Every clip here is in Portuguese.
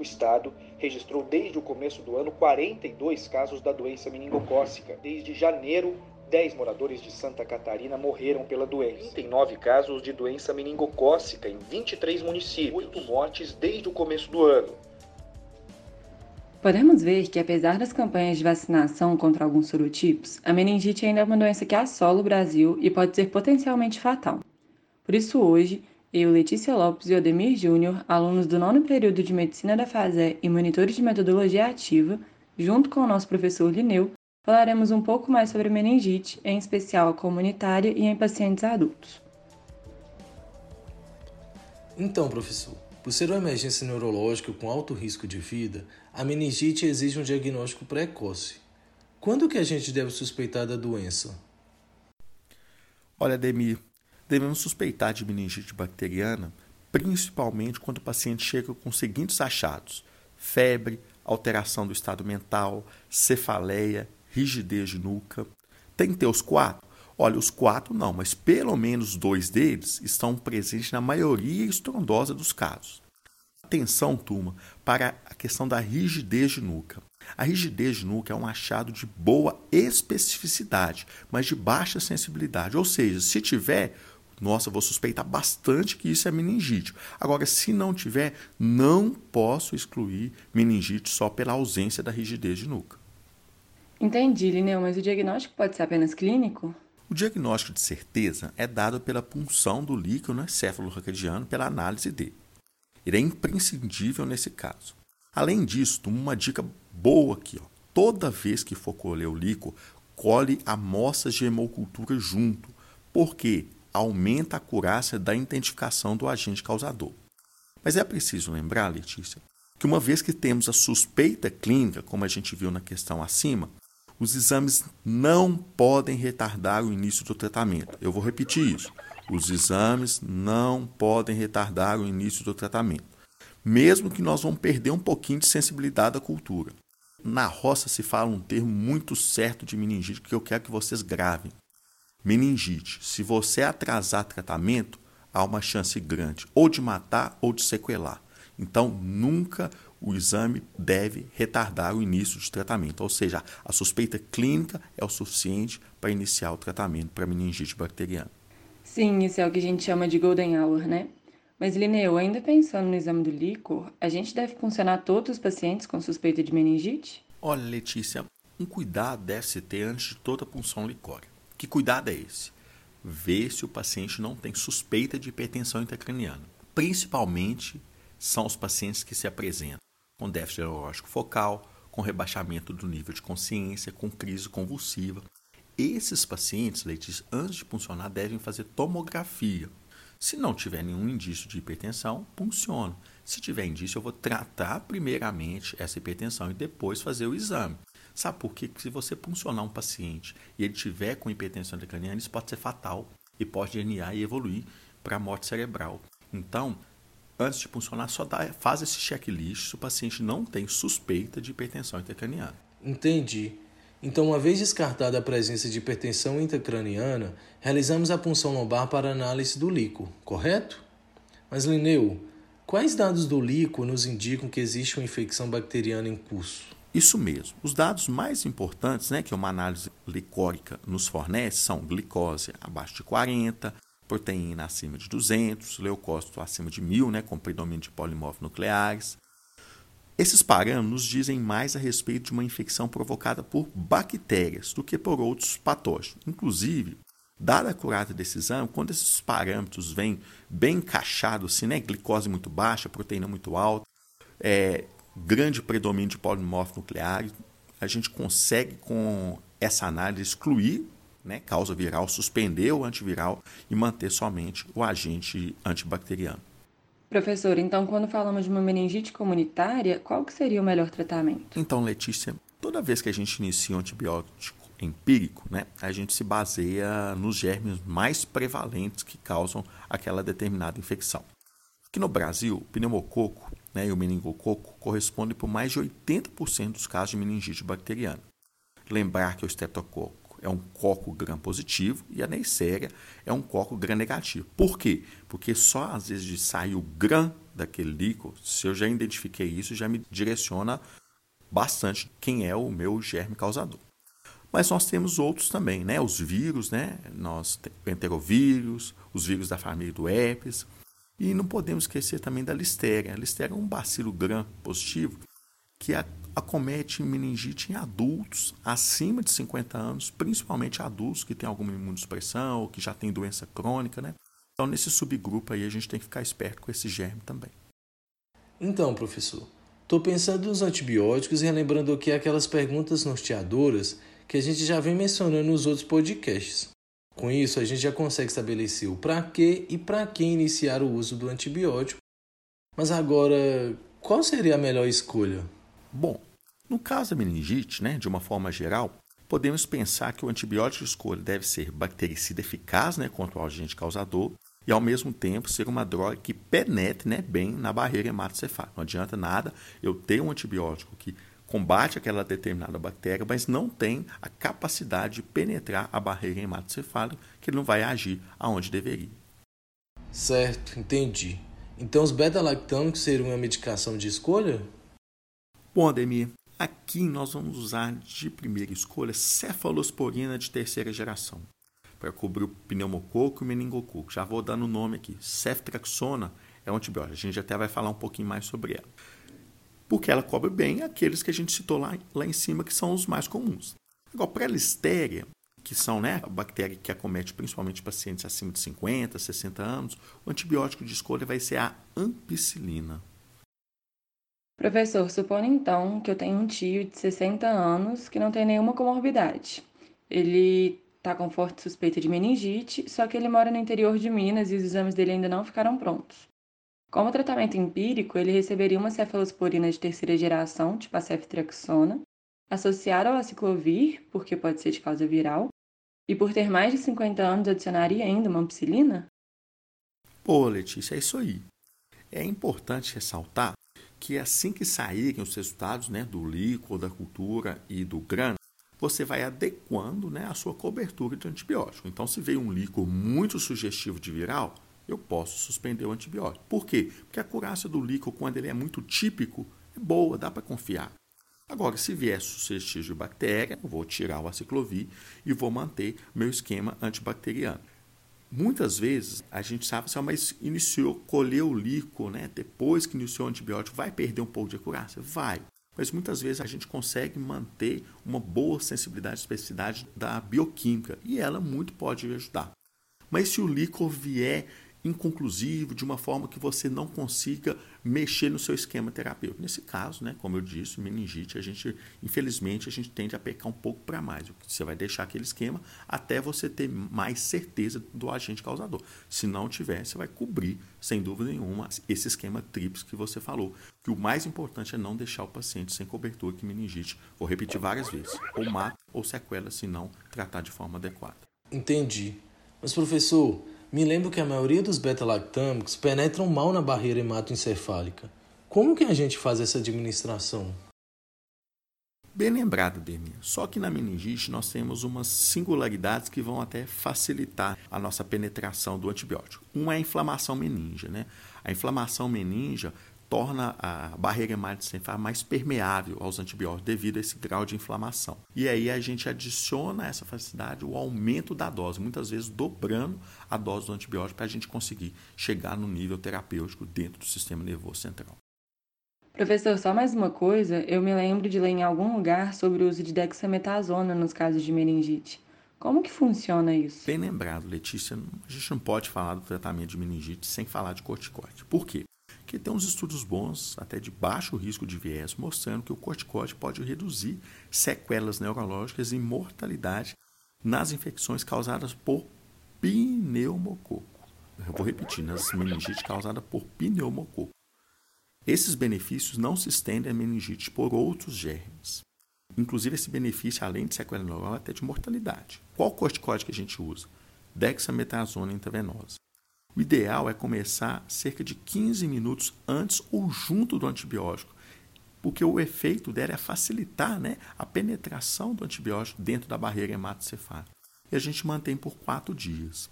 O estado registrou desde o começo do ano 42 casos da doença meningocócica. Desde janeiro, 10 moradores de Santa Catarina morreram pela doença. Tem 9 casos de doença meningocócica em 23 municípios, 8 mortes desde o começo do ano. Podemos ver que, apesar das campanhas de vacinação contra alguns sorotipos, a meningite ainda é uma doença que assola o Brasil e pode ser potencialmente fatal. Por isso, hoje, eu, Letícia Lopes e Odemir Júnior, alunos do nono período de Medicina da FASE e monitores de metodologia ativa, junto com o nosso professor Lineu, falaremos um pouco mais sobre meningite, em especial a comunitária e em pacientes adultos. Então, professor, por ser uma emergência neurológica com alto risco de vida, a meningite exige um diagnóstico precoce. Quando que a gente deve suspeitar da doença? Olha, Demir, devemos suspeitar de meningite bacteriana principalmente quando o paciente chega com os seguintes achados: febre, alteração do estado mental, cefaleia, rigidez de nuca. Tem que ter os quatro? Olha, os quatro não, mas pelo menos dois deles estão presentes na maioria estrondosa dos casos. Atenção, turma, para a questão da rigidez de nuca. A rigidez de nuca é um achado de boa especificidade, mas de baixa sensibilidade. Ou seja, se tiver, nossa, vou suspeitar bastante que isso é meningite. Agora, se não tiver, não posso excluir meningite só pela ausência da rigidez de nuca. Entendi, Lineu, mas o diagnóstico pode ser apenas clínico? O diagnóstico de certeza é dado pela punção do líquido no encéfalo racadiano pela análise dele. Ele é imprescindível nesse caso. Além disso, uma dica boa aqui. Ó. Toda vez que for colher o líquido, colhe amostras de hemocultura junto, porque aumenta a acurácia da identificação do agente causador. Mas é preciso lembrar, Letícia, que uma vez que temos a suspeita clínica, como a gente viu na questão acima, os exames não podem retardar o início do tratamento. Eu vou repetir isso. Os exames não podem retardar o início do tratamento, mesmo que nós vamos perder um pouquinho de sensibilidade da cultura. Na roça se fala um termo muito certo de meningite que eu quero que vocês gravem. Meningite. Se você atrasar tratamento, há uma chance grande ou de matar ou de sequelar. Então, nunca o exame deve retardar o início de tratamento, ou seja, a suspeita clínica é o suficiente para iniciar o tratamento para meningite bacteriana. Sim, isso é o que a gente chama de golden hour, né? Mas, Lineu, ainda pensando no exame do líquor, a gente deve funcionar todos os pacientes com suspeita de meningite? Olha, Letícia, um cuidado deve se ter antes de toda punção licórica. Que cuidado é esse? Ver se o paciente não tem suspeita de hipertensão intracraniana. Principalmente são os pacientes que se apresentam com déficit neurológico focal, com rebaixamento do nível de consciência, com crise convulsiva. Esses pacientes, Letícia, antes de puncionar, devem fazer tomografia. Se não tiver nenhum indício de hipertensão, funciona. Se tiver indício, eu vou tratar primeiramente essa hipertensão e depois fazer o exame. Sabe por quê? Porque se você puncionar um paciente e ele tiver com hipertensão intracraniana, isso pode ser fatal e pode DNA e evoluir para morte cerebral. Então, antes de funcionar, só dá, faz esse checklist se o paciente não tem suspeita de hipertensão intracraniana. Entendi. Então, uma vez descartada a presença de hipertensão intracraniana, realizamos a punção lombar para análise do líquido, correto? Mas, Lineu, quais dados do líquido nos indicam que existe uma infecção bacteriana em curso? Isso mesmo. Os dados mais importantes né, que uma análise licórica nos fornece são glicose abaixo de 40, proteína acima de 200, leucócito acima de 1000, né, com predomínio de polimorfos nucleares. Esses parâmetros nos dizem mais a respeito de uma infecção provocada por bactérias do que por outros patógenos. Inclusive, dada a curada desse exame, quando esses parâmetros vêm bem encaixados, assim, né, glicose muito baixa, proteína muito alta, é, grande predomínio de polimorfos nucleares, a gente consegue com essa análise excluir né, causa viral, suspender o antiviral e manter somente o agente antibacteriano. Professor, então quando falamos de uma meningite comunitária, qual que seria o melhor tratamento? Então, Letícia, toda vez que a gente inicia um antibiótico empírico, né, a gente se baseia nos germes mais prevalentes que causam aquela determinada infecção. Aqui no Brasil, o pneumococo né, e o meningococo correspondem por mais de 80% dos casos de meningite bacteriana. Lembrar que o estreptococo é um coco gram positivo e a Neisseria é um coco gram negativo. Por quê? Porque só às vezes de sair o gram daquele líquido, se eu já identifiquei isso, já me direciona bastante quem é o meu germe causador. Mas nós temos outros também, né? Os vírus, né? Nós enterovírus, os vírus da família do herpes. E não podemos esquecer também da listéria. A listéria é um bacilo gram positivo que acomete meningite em adultos acima de 50 anos, principalmente adultos que têm alguma imunossupressão ou que já têm doença crônica, né? Então, nesse subgrupo aí, a gente tem que ficar esperto com esse germe também. Então, professor, estou pensando nos antibióticos e relembrando aqui aquelas perguntas norteadoras que a gente já vem mencionando nos outros podcasts. Com isso, a gente já consegue estabelecer o para que e para quem iniciar o uso do antibiótico. Mas agora, qual seria a melhor escolha? Bom, no caso da meningite, né, de uma forma geral, podemos pensar que o antibiótico de escolha deve ser bactericida eficaz né, contra o agente causador e, ao mesmo tempo, ser uma droga que penetre né, bem na barreira hematocefálica. Não adianta nada eu ter um antibiótico que combate aquela determinada bactéria, mas não tem a capacidade de penetrar a barreira hematocefálica, que ele não vai agir aonde deveria. Certo, entendi. Então os beta-lactâmicos seriam uma medicação de escolha? Bom, Ademir, aqui nós vamos usar de primeira escolha cefalosporina de terceira geração para cobrir o pneumococo e o meningococo. Já vou dando o nome aqui. Ceftriaxona é um antibiótico. A gente até vai falar um pouquinho mais sobre ela porque ela cobre bem aqueles que a gente citou lá, lá em cima, que são os mais comuns. Agora, para a listéria, que são né, a bactéria que acomete principalmente pacientes acima de 50, 60 anos, o antibiótico de escolha vai ser a ampicilina. Professor, supondo então que eu tenho um tio de 60 anos que não tem nenhuma comorbidade. Ele está com forte suspeita de meningite, só que ele mora no interior de Minas e os exames dele ainda não ficaram prontos. Como tratamento empírico, ele receberia uma cefalosporina de terceira geração, tipo a ceftriaxona, associada ao aciclovir, porque pode ser de causa viral, e por ter mais de 50 anos adicionaria ainda uma ampicilina? Pô, Letícia, é isso aí. É importante ressaltar que assim que saírem os resultados né, do líquido, da cultura e do grano, você vai adequando né, a sua cobertura de antibiótico. Então, se veio um líquido muito sugestivo de viral, eu posso suspender o antibiótico. Por quê? Porque a curácia do líquido, quando ele é muito típico, é boa, dá para confiar. Agora, se vier suscetível de bactéria, eu vou tirar o aciclovir e vou manter meu esquema antibacteriano. Muitas vezes a gente sabe assim, mas iniciou, colheu o líquido, né? depois que iniciou o antibiótico, vai perder um pouco de acurácia? Vai. Mas muitas vezes a gente consegue manter uma boa sensibilidade e especificidade da bioquímica e ela muito pode ajudar. Mas se o líquido vier inconclusivo, de uma forma que você não consiga mexer no seu esquema terapêutico. Nesse caso, né, como eu disse, meningite, a gente, infelizmente, a gente tende a pecar um pouco para mais. Você vai deixar aquele esquema até você ter mais certeza do agente causador. Se não tiver, você vai cobrir, sem dúvida nenhuma, esse esquema TRIPS que você falou. Que o mais importante é não deixar o paciente sem cobertura que meningite, vou repetir várias vezes, ou mata ou sequela se não tratar de forma adequada. Entendi. Mas, professor, me lembro que a maioria dos beta-lactâmicos penetram mal na barreira hematoencefálica. Como que a gente faz essa administração? Bem lembrado, Demir. Só que na meningite nós temos umas singularidades que vão até facilitar a nossa penetração do antibiótico. Uma é a inflamação meningia, né? A inflamação meningia torna a barreira hematoencefálica mais permeável aos antibióticos devido a esse grau de inflamação. E aí a gente adiciona a essa facilidade o aumento da dose, muitas vezes dobrando a dose do antibiótico para a gente conseguir chegar no nível terapêutico dentro do sistema nervoso central. Professor, só mais uma coisa, eu me lembro de ler em algum lugar sobre o uso de dexametasona nos casos de meningite. Como que funciona isso? Bem lembrado, Letícia, a gente não pode falar do tratamento de meningite sem falar de corticoide. Por quê? Que tem uns estudos bons, até de baixo risco de viés, mostrando que o corticóide pode reduzir sequelas neurológicas e mortalidade nas infecções causadas por pneumococo. Eu vou repetir, nas meningites causadas por pneumococo. Esses benefícios não se estendem à meningite por outros germes. Inclusive, esse benefício, além de sequela neural, é até de mortalidade. Qual corticóide que a gente usa? Dexametasona intravenosa. O ideal é começar cerca de 15 minutos antes ou junto do antibiótico, porque o efeito dela é facilitar né, a penetração do antibiótico dentro da barreira hematocefálica. E a gente mantém por quatro dias.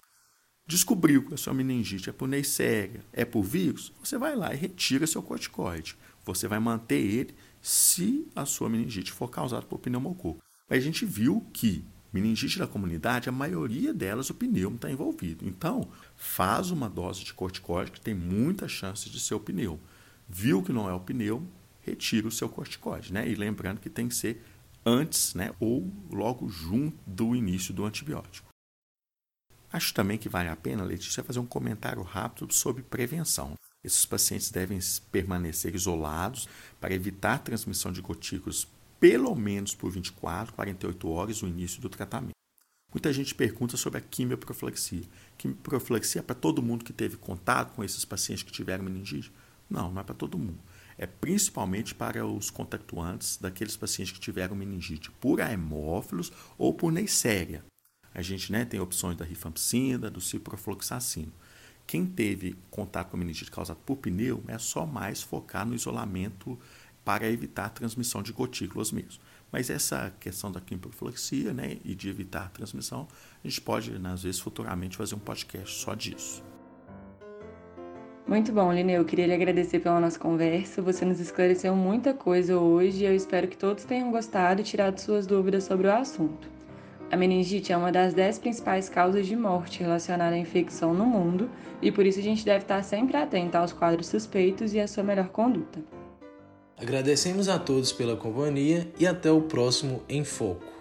Descobriu que a sua meningite é por Neisseria, é por vírus, você vai lá e retira seu corticoide. Você vai manter ele se a sua meningite for causada por pneumococo. Mas a gente viu que meningite da comunidade, a maioria delas o pneumo está envolvido. Então, faz uma dose de corticoide que tem muita chance de ser o pneumo. Viu que não é o pneumo, retira o seu corticoide. Né? E lembrando que tem que ser antes né, ou logo junto do início do antibiótico. Acho também que vale a pena, Letícia, fazer um comentário rápido sobre prevenção. Esses pacientes devem permanecer isolados para evitar a transmissão de gotículas pelo menos por 24, 48 horas no início do tratamento. Muita gente pergunta sobre a quimioprofilaxia. Quimioprofilaxia é para todo mundo que teve contato com esses pacientes que tiveram meningite? Não, não é para todo mundo. É principalmente para os contactuantes daqueles pacientes que tiveram meningite por hemófilos ou por neisseria. A gente né, tem opções da rifampicina, do ciprofloxacino. Quem teve contato com meningite causada por pneu é só mais focar no isolamento para evitar a transmissão de gotículas mesmo. Mas essa questão da quimioprofilaxia né, e de evitar a transmissão, a gente pode, né, às vezes, futuramente fazer um podcast só disso. Muito bom, Lineu. Eu queria lhe agradecer pela nossa conversa. Você nos esclareceu muita coisa hoje e eu espero que todos tenham gostado e tirado suas dúvidas sobre o assunto. A meningite é uma das dez principais causas de morte relacionada à infecção no mundo e por isso a gente deve estar sempre atento aos quadros suspeitos e à sua melhor conduta. Agradecemos a todos pela companhia e até o próximo Em Foco.